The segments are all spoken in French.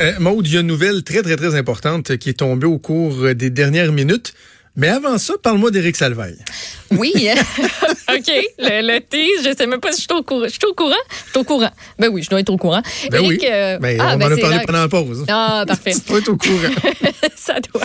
Euh, Maude, il y a une nouvelle très, très, très importante qui est tombée au cours des dernières minutes. Mais avant ça, parle-moi d'Éric Salvaille. Oui. OK. Le, le tease, je sais même pas si je suis au courant. Je suis au courant? Je suis au courant. Ben oui, je dois être au courant. Ben oui. Euh, ben, ah, on ben en a parlé pendant la pause. Ah, parfait. tu dois être au courant. ça doit.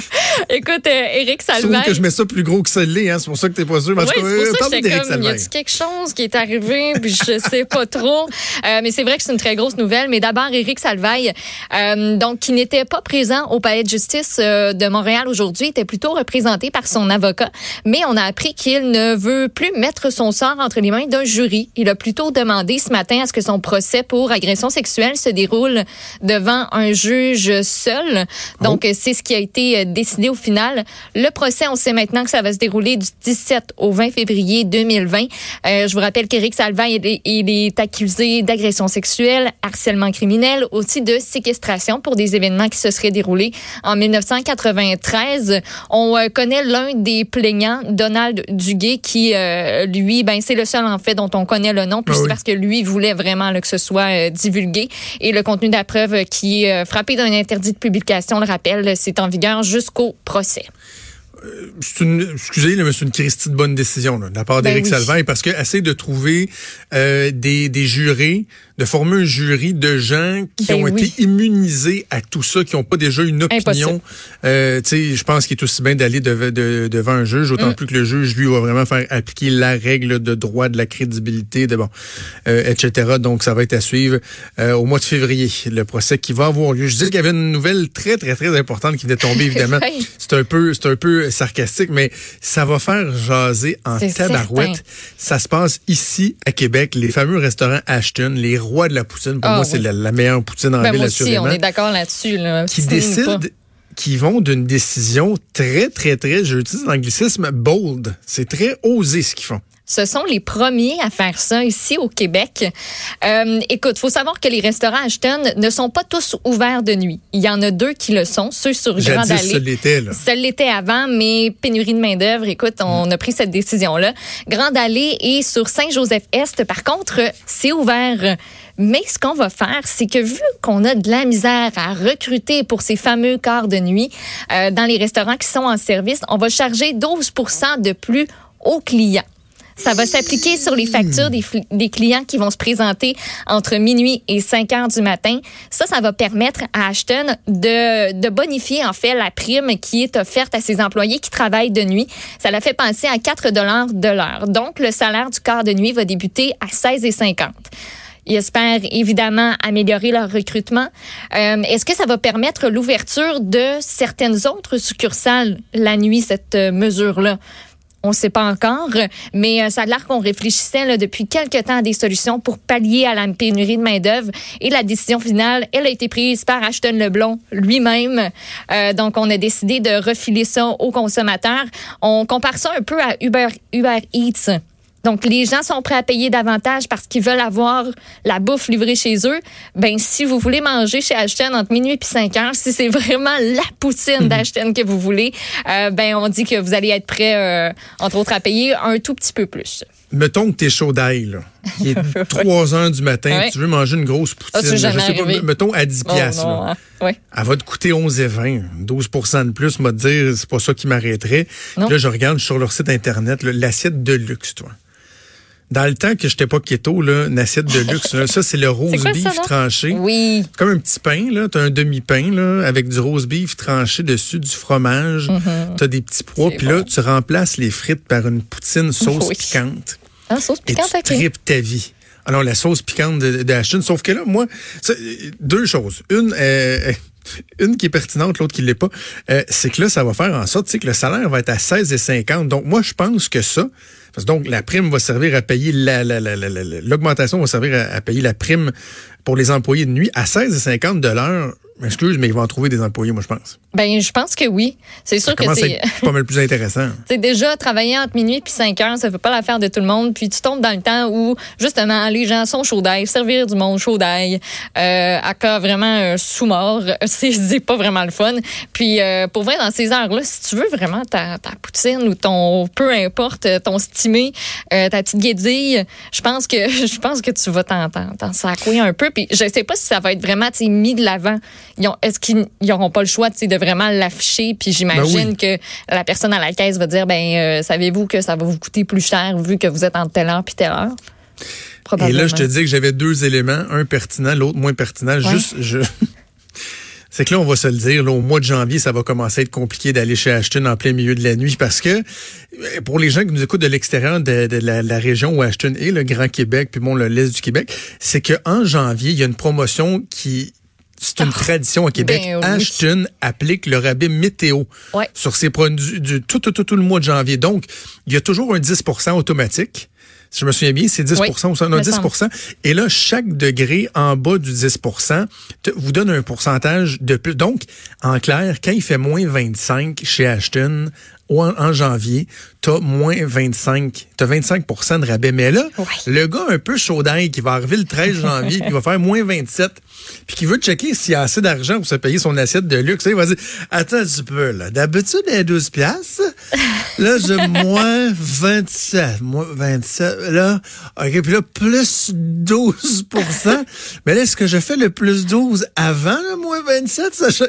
Écoute, euh, Éric Salvaille. Je trouve que je mets ça plus gros que ça l'est, hein. C'est pour ça que t'es pas sûr. Oui, c'est pour euh, ça que j'étais comme, y a quelque chose qui est arrivé, puis je sais pas trop. Euh, mais c'est vrai que c'est une très grosse nouvelle. Mais d'abord, Éric Salvaille, euh, donc, qui n'était pas présent au palais de justice de Montréal aujourd'hui, était plutôt représenté par son avocat. Mais on a appris qu'il ne veut plus mettre son sort entre les mains d'un jury. Il a plutôt demandé ce matin à ce que son procès pour agression sexuelle se déroule devant un juge seul. Donc, oh. c'est ce qui a été décidé au final. Le procès, on sait maintenant que ça va se dérouler du 17 au 20 février 2020. Euh, je vous rappelle qu'Éric Salvin, il est, il est accusé d'agression sexuelle, harcèlement criminel, aussi de séquestration pour des événements qui se seraient déroulés en 1993. On euh, connaît l'un des plaignants, Donald Duguay, qui, euh, lui, ben c'est le seul en fait dont on connaît le nom, puis ah c'est parce que lui voulait vraiment là, que ce soit divulgué. Et le contenu de la preuve qui est frappé d'un interdit de publication, le rappelle, c'est en vigueur jusqu'au procès. Euh, une, excusez, mais c'est une Christie de bonne décision là, de la part ben d'Éric Salvain parce que essayer de trouver euh, des, des jurés de former un jury de gens qui ben ont été immunisés à tout ça, qui n'ont pas déjà une opinion. Euh, je pense qu'il est aussi bien d'aller devant un juge, autant mm. plus que le juge, lui, va vraiment faire appliquer la règle de droit, de la crédibilité, de bon, euh, etc. Donc, ça va être à suivre euh, au mois de février, le procès qui va avoir lieu. Je dis qu'il y avait une nouvelle très, très, très importante qui venait de tomber, évidemment. c'est un peu, c'est un peu sarcastique, mais ça va faire jaser en tabarouette. Ça se passe ici, à Québec, les fameux restaurants Ashton, les roi de la poutine. Pour ah moi, c'est la, meilleure poutine en ben, ville, moi aussi, on est d'accord là-dessus. qui décident qui vont d'une décision très, très, très, j'utilise l'anglicisme, bold. C'est très osé ce qu'ils font. Ce sont les premiers à faire ça ici au Québec. Euh, écoute, faut savoir que les restaurants Ashton ne sont pas tous ouverts de nuit. Il y en a deux qui le sont, ceux sur Grande Allée. Ça l'était, là. Ça l'était avant, mais pénurie de main d'œuvre. Écoute, on a pris cette décision-là. Grande Allée et sur Saint-Joseph-Est, par contre, c'est ouvert. Mais ce qu'on va faire, c'est que vu qu'on a de la misère à recruter pour ces fameux quarts de nuit euh, dans les restaurants qui sont en service, on va charger 12% de plus aux clients. Ça va s'appliquer sur les factures des, clients qui vont se présenter entre minuit et 5 heures du matin. Ça, ça va permettre à Ashton de, de bonifier en fait la prime qui est offerte à ses employés qui travaillent de nuit. Ça la fait penser à 4 dollars de l'heure. Donc, le salaire du quart de nuit va débuter à 16,50. Ils espèrent évidemment améliorer leur recrutement. Euh, Est-ce que ça va permettre l'ouverture de certaines autres succursales la nuit, cette euh, mesure-là? On ne sait pas encore, mais euh, ça a l'air qu'on réfléchissait là, depuis quelques temps à des solutions pour pallier à la pénurie de main-d'œuvre. Et la décision finale, elle a été prise par Ashton Leblon lui-même. Euh, donc, on a décidé de refiler ça aux consommateurs. On compare ça un peu à Uber, Uber Eats. Donc, les gens sont prêts à payer davantage parce qu'ils veulent avoir la bouffe livrée chez eux. Ben, si vous voulez manger chez Ashton entre minuit et 5 heures, si c'est vraiment la poutine mhm. d'Ashton que vous voulez, euh, ben, on dit que vous allez être prêt, euh, entre autres, à payer un tout petit peu plus. Mettons que t'es chaud d'ail, là. Il est 3 heures du matin, tu veux manger une grosse poutine. Ah, je sais pas, mettons à 10 piastres. Hein. Elle va te coûter 11 et 20. 12% de plus, m'a dire, c'est pas ça qui m'arrêterait. Là, je regarde sur leur site Internet, l'assiette de luxe, toi. Dans le temps que j'étais pas keto, là, une assiette de luxe, ça, c'est le rose beef tranché. Oui. Comme un petit pain, là. T'as un demi-pain, là, avec du rose beef tranché dessus, du fromage. Mm-hmm. T'as des petits pois. Puis là, tu remplaces les frites par une poutine sauce piquante. Ah, sauce piquante, Et tu tripes ta vie. Alors, la sauce piquante de, de sauf que là, moi, deux choses. Une, euh, une qui est pertinente, l'autre qui l'est pas, euh, c'est que là, ça va faire en sorte que le salaire va être à 16,50. Donc, moi, je pense que ça, donc la prime va servir à payer l'augmentation va servir à, payer la prime pour les employés de nuit à 16,50 de l'heure. Excuse, mais ils vont en trouver des employés, moi, je pense. Ben, je pense que oui. C'est sûr que c'est. pas mal plus intéressant. C'est déjà travailler entre minuit et 5 heures, ça fait pas l'affaire de tout le monde. Puis tu tombes dans le temps où, justement, les gens sont chauds d'ail, servir du monde chaud d'ail, euh, à cas vraiment euh, sous-mort, c'est pas vraiment le fun. Puis, euh, pour vrai, dans ces heures-là, si tu veux vraiment ta, ta poutine ou ton, peu importe, ton stimé, euh, ta petite guédille, je pense que je pense que tu vas t'en sacouer un peu. Puis, je sais pas si ça va être vraiment mis de l'avant est-ce qu'ils n'auront pas le choix de vraiment l'afficher? Puis j'imagine ben que la personne à la caisse va dire, ben euh, savez-vous que ça va vous coûter plus cher vu que vous êtes en telle heure puis telle heure? Et là, je te dis que j'avais deux éléments, un pertinent, l'autre moins pertinent. Juste, je... c'est que là, on va se le dire, au mois de janvier, ça va commencer à être compliqué d'aller chez Ashton en plein milieu de la nuit parce que euh, pour les gens qui nous écoutent de l'extérieur de, la, région où Ashton est, le Grand Québec, puis bon, le l'Est du Québec, c'est qu'en janvier, il y a une promotion qui c'est une ah, tradition au Québec. Ben Ashton applique le rabais météo sur ses produits du, tout, tout, tout, tout, le mois de janvier. Donc, il y a toujours un 10% automatique si je me souviens bien, c'est 10% ou ça, non, 10% Et là, chaque degré en bas du 10% vous donne un pourcentage de plus. Donc, en clair, quand il fait moins 25% chez Ashton, en, janvier, tu as moins 25, tu as 25% de rabais. Mais là, le gars un peu chaud qui va arriver le 13 janvier, puis va faire moins 27, puis qui veut checker s'il a assez d'argent pour se payer son assiette de luxe, il va dire, attends un petit peu, là, d'habitude, il y a 12 piastres. Là, j'ai moins 27, moins 27, là, OK, puis là, plus 12% Mais là, est-ce que je fais le plus 12 avant le moins 27? Ça,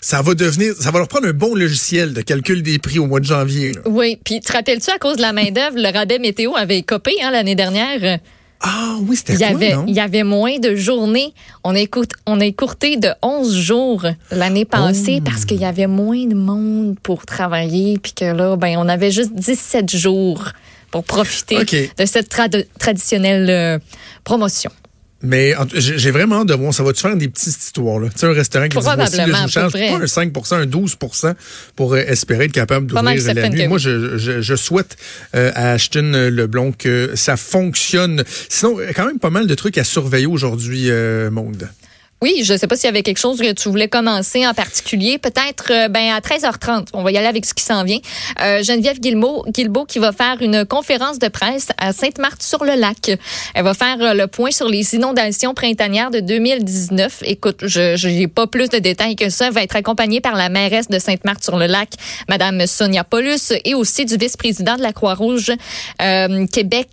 ça va devenir, ça va leur prendre un bon logiciel de calcul des prix au mois de janvier. Oui, puis te rappelles-tu, à cause de la main-d'œuvre, le rabais météo avait copé hein, l'année dernière? Ah oui, c'était quoi, avait, Il y avait moins de journées. On a, écoute, on a écourté de 11 jours l'année passée oh. parce qu'il y avait moins de monde pour travailler, puis que là, ben, on avait juste 17 jours pour profiter de cette traditionnelle euh, promotion. Mais j'ai vraiment hâte de voir, ça va-tu faire des petites histoires, là? Tu sais, un restaurant qui dit, voici, je vous pas un 5% un 12% pour euh, espérer être capable d'ouvrir la nuit. Moi, je, je, je souhaite euh, à Ashton Leblon que ça fonctionne. Sinon, quand même pas mal de trucs à surveiller aujourd'hui, euh, Monde. Oui, je ne sais pas s'il y avait quelque chose que tu voulais commencer en particulier. Peut-être euh, ben, à 13h30. On va y aller avec ce qui s'en vient. Euh, Geneviève Guilbeault, qui va faire une conférence de presse à Sainte-Marthe-sur-le-Lac. Elle va faire euh, le point sur les inondations printanières de 2019. Écoute, je n'ai pas plus de détails que ça. Elle va être accompagnée par la mairesse de Sainte-Marthe-sur-le-Lac, Madame Sonia Paulus, et aussi du vice-président de la Croix-Rouge Québec,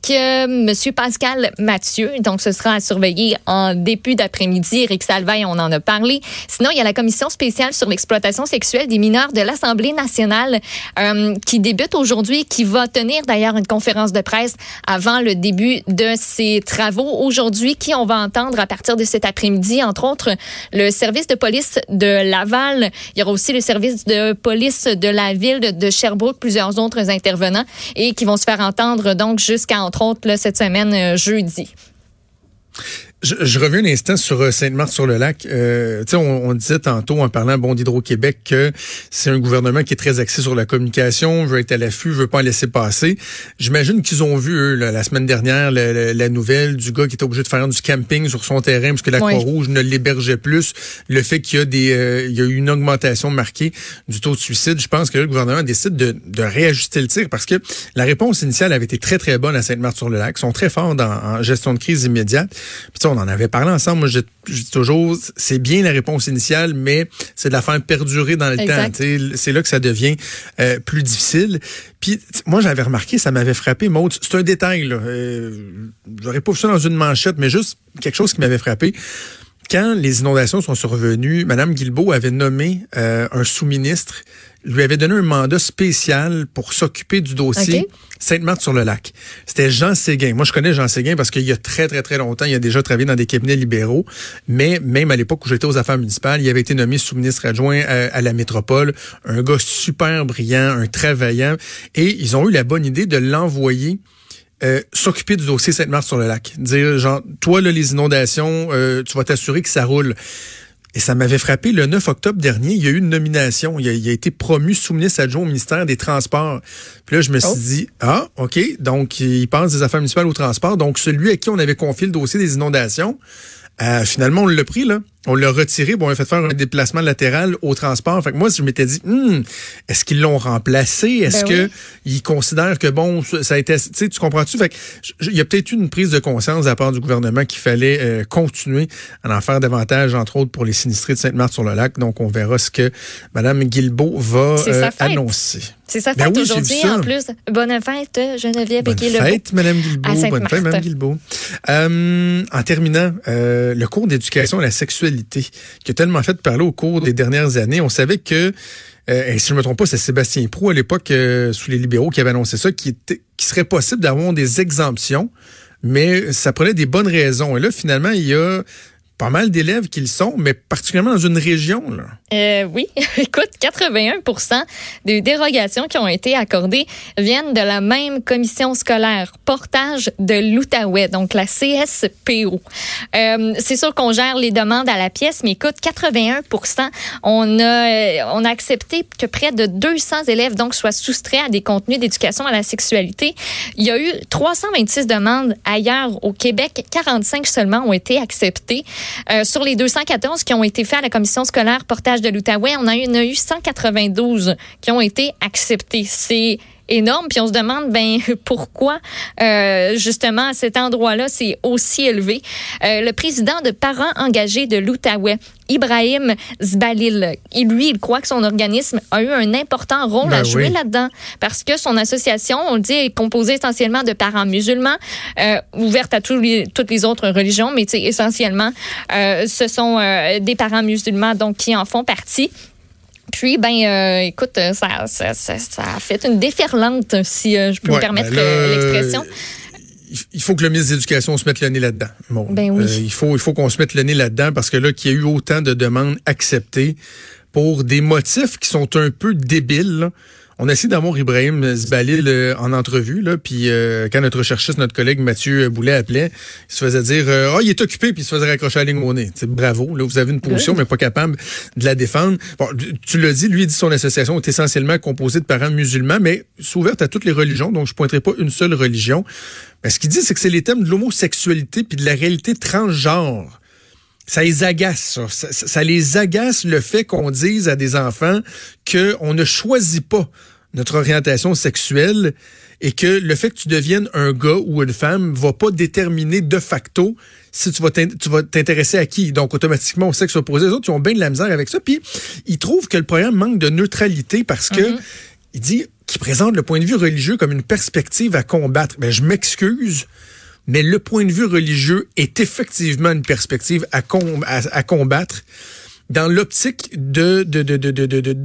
Monsieur Pascal Mathieu. Donc, ce sera à surveiller en début d'après-midi. Eric on en a parlé. Sinon, il y a la commission spéciale sur l'exploitation sexuelle des mineurs de l'Assemblée nationale euh, qui débute aujourd'hui, qui va tenir d'ailleurs une conférence de presse avant le début de ses travaux aujourd'hui, qui on va entendre à partir de cet après-midi, entre autres le service de police de Laval. Il y aura aussi le service de police de la ville de, Sherbrooke, plusieurs autres intervenants et qui vont se faire entendre donc jusqu'à entre autres cette semaine euh, jeudi. Je, je, reviens un instant sur euh, Sainte-Marthe-sur-le-Lac. Euh, on, on disait tantôt en parlant bon d'Hydro-Québec que c'est un gouvernement qui est très axé sur la communication, veut être à l'affût, veut pas en laisser passer. J'imagine qu'ils ont vu eux, la semaine dernière la, nouvelle du gars qui était obligé de faire du camping sur son terrain parce que la Croix-Rouge ne l'hébergeait plus. Le fait qu'il y a des, euh, il y a eu une augmentation marquée du taux de suicide. Je pense que le gouvernement décide de, de réajuster le tir parce que la réponse initiale avait été très très bonne à Sainte-Marthe-sur-le-Lac. Ils sont très forts dans, en gestion de crise immédiate. Puis, on en avait parlé ensemble. Moi, je, dis toujours, c'est bien la réponse initiale, mais c'est de la faire perdurer dans le temps. C'est là que ça devient euh, plus difficile. Puis moi, j'avais remarqué, ça m'avait frappé, Maud. C'est un détail. Là. Euh, J'aurais pas vu ça dans une manchette, mais juste quelque chose qui m'avait frappé quand les inondations sont survenues, Mme Guilbeault avait nommé euh, un sous-ministre, lui avait donné un mandat spécial pour s'occuper du dossier Sainte-Marthe-sur-le-Lac. C'était Jean Séguin. Moi, je connais Jean Séguin parce qu'il y a très, très, très longtemps, il a déjà travaillé dans des cabinets libéraux. Mais même à l'époque où j'étais aux affaires municipales, il avait été nommé sous-ministre adjoint à, à, la métropole. Un gars super brillant, un travaillant. Et ils ont eu la bonne idée de l'envoyer euh, s'occuper du dossier Sainte-Marthe-sur-le-Lac. Dire, genre, toi, là, les inondations, euh, tu vas t'assurer que ça roule. Et ça m'avait frappé. Le 9 octobre dernier, il y a eu une nomination. Il a, il a été promu sous-ministre adjoint au ministère des Transports. Puis là, je me suis oh. dit, ah, OK, donc il passe des affaires municipales au transport. Donc, celui à qui on avait confié le dossier des inondations, euh, finalement, on l'a pris, là. On l'a retiré. Bon, on a fait faire un déplacement latéral au transport. Fait que moi, je m'étais dit, hmm, est-ce qu'ils l'ont remplacé? Est-ce ben qu'ils considèrent que, bon, ça a été... Tu sais, tu comprends-tu? Fait que il y a peut-être eu une prise de conscience de la part du gouvernement qu'il fallait euh, continuer à en faire davantage, entre autres, pour les sinistrés de Sainte-Marthe-sur-le-Lac. Donc, on verra ce que Mme Guilbeault va euh, annoncer. C'est sa ben fête aujourd'hui en plus. Bonne fête, Geneviève Bonne fête, Mme Guilbeault. Bonne fête, Mme Guilbeault. Euh, en terminant, euh, le cours d'éducation à la sexualité, qui a tellement fait parler au cours des dernières années, on savait que euh, et si je ne me trompe pas, c'est Sébastien Prou à l'époque, euh, sous les libéraux, qui avait annoncé ça, qui, était, qui serait possible d'avoir des exemptions, mais ça prenait des bonnes raisons. Et là, finalement, il y a pas mal d'élèves qui le sont, mais particulièrement dans une région. Là. Euh, oui, écoute, 81 des dérogations qui ont été accordées viennent de la même commission scolaire, portage de l'Outaouais, donc la CSPO. Euh, c'est sûr qu'on gère les demandes à la pièce, mais écoute, 81% on a, euh, on a accepté que près de 200 élèves donc soient soustraits à des contenus d'éducation à la sexualité. Il y a eu 326 demandes ailleurs au Québec, 45 seulement ont été acceptées. Euh, sur les 214 qui ont été faits à la commission scolaire portage de l'Outaouais, on eu, a eu 192 qui ont été acceptés. C'est énorme. Puis on se demande, ben pourquoi euh, justement à cet endroit-là c'est aussi élevé. Euh, le président de parents engagés de l'Outaouais, Ibrahim Zbalil, il, lui, il croit que son organisme a eu un important rôle ben à jouer là-dedans parce que son association, on le dit, est composée essentiellement de parents musulmans, euh, ouverte à tous les, toutes les autres religions, mais essentiellement, euh, ce sont euh, des parents musulmans donc qui en font partie. Puis, ben, euh, écoute, ça, ça, ça, ça, a fait une déferlante, si euh, je peux me permettre ben l'expression il faut que le ministre de l'Éducation se mette le nez là-dedans. ben oui. Euh, il faut, il faut qu'on se mette le nez là-dedans parce que là, qu'il y a eu autant de demandes acceptées pour des motifs qui sont un peu débiles. On a essayé d'avoir Ibrahim Zbalil en entrevue, là, puis euh, quand notre recherchiste, notre collègue Mathieu Boulet appelait, il se faisait dire euh, « Ah, oh, il est occupé », puis il se faisait raccrocher à la ligne au nez. bravo, là, vous avez une position, mais pas capable de la défendre. Bon, tu l'as dit, lui dit son association est essentiellement composée de parents musulmans, mais c'est ouverte à toutes les religions, donc je pointerai pas une seule religion. Mais ce qu'il dit, c'est que c'est les thèmes de l'homosexualité puis de la réalité transgenre ça les agace, ça. Ça, les agace le fait qu'on dise à des enfants qu'on ne choisit pas notre orientation sexuelle et que le fait que tu deviennes un gars ou une femme va pas déterminer de facto si tu vas t'intéresser à qui. Donc, automatiquement, au sexe opposé. Les autres, ils ont bien de la misère avec ça. Puis, ils trouvent que le programme manque de neutralité parce que, mm-hmm. il dit qu'il présente le point de vue religieux comme une perspective à combattre. Ben, je m'excuse, mais le point de vue religieux est effectivement une perspective à, à, combattre dans l'optique de, de, de, de, de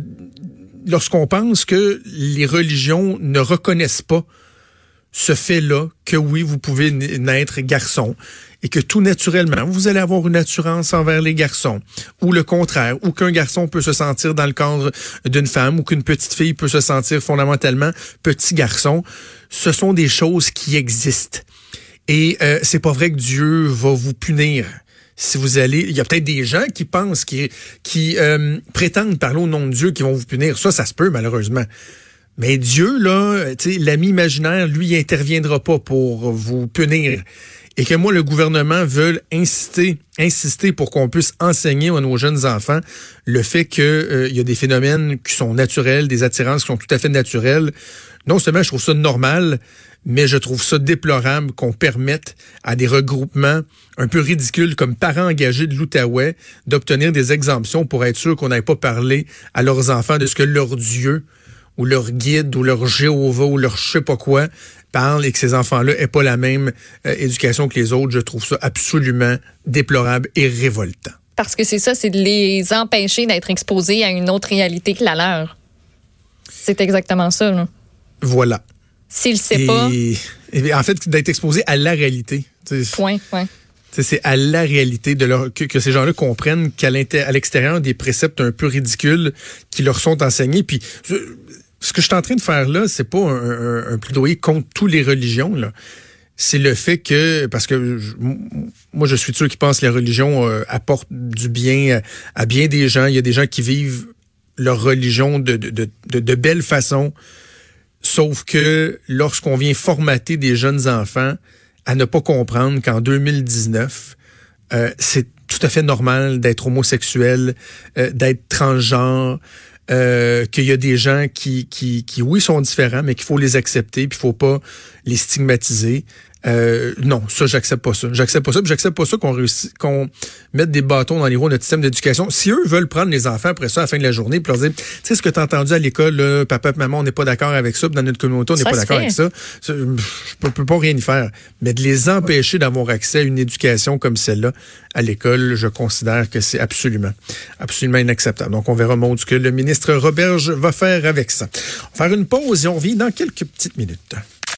lorsqu'on pense que les religions ne reconnaissent pas ce fait-là, que oui, vous pouvez naître garçon et que tout naturellement, vous allez avoir une assurance envers les garçons, ou le contraire, ou qu'un garçon peut se sentir dans le cadre d'une femme, ou qu'une petite fille peut se sentir fondamentalement petit garçon. Ce sont des choses qui existent. Et euh, c'est pas vrai que Dieu va vous punir vous allez, il y a peut-être des gens qui pensent, qui, qui euh, prétendent parler au nom de Dieu, qui vont vous punir. Ça, ça se peut malheureusement. Mais Dieu, là, l'ami imaginaire, lui, il interviendra pas pour vous punir. Et que moi, le gouvernement veut insister, insister pour qu'on puisse enseigner à nos jeunes enfants le fait qu'il euh, y a des phénomènes qui sont naturels, des attirances qui sont tout à fait naturelles. Non seulement je trouve ça normal, mais je trouve ça déplorable qu'on permette à des regroupements un peu ridicules comme parents engagés de l'Outaouais d'obtenir des exemptions pour être sûr qu'on n'ait pas parlé à leurs enfants de ce que leur Dieu ou leur guide ou leur Jéhovah ou leur je sais pas quoi parle et que ces enfants-là aient pas la même euh, éducation que les autres. Je trouve ça absolument déplorable et révoltant. Parce que c'est ça, c'est de les empêcher d'être exposés à une autre réalité que la leur. C'est exactement ça. Là. Voilà. S'il ne sait pas. en fait, d'être exposé à la réalité. Point, point. C'est à la réalité de leur, que, ces gens-là comprennent qu'à l'extérieur des préceptes un peu ridicules qui leur sont enseignés. Puis ce que je suis en train de faire là, c'est pas un, plaidoyer contre toutes les religions. C'est le fait que, parce que moi je suis sûr qui pense que la religion euh, apporte du bien à, bien des gens. Il y a des gens qui vivent leur religion de, de, de, de, de belle façon, Sauf que lorsqu'on vient formater des jeunes enfants à ne pas comprendre qu'en 2019, euh, c'est tout à fait normal d'être homosexuel, euh, d'être transgenre, euh, qu'il y a des gens qui, qui, qui, oui, sont différents, mais qu'il faut les accepter, puis il faut pas les stigmatiser. Euh, non, ça, j'accepte pas ça. J'accepte pas ça. J'accepte pas ça qu'on mette des bâtons dans les roues de notre système d'éducation. Si eux veulent prendre les enfants après ça à la fin de la journée, puis leur dire, tu sais ce que tu as entendu à l'école, papa, maman, on n'est pas d'accord avec ça, dans notre communauté, on n'est pas d'accord avec ça. Je peux, peux pas rien y faire. Mais de les empêcher d'avoir accès à une éducation comme celle-là à l'école, je considère que c'est absolument, absolument inacceptable. Donc, on verra, Maud, ce que le ministre Roberge va faire avec ça. On va faire une pause et on revient dans quelques petites minutes.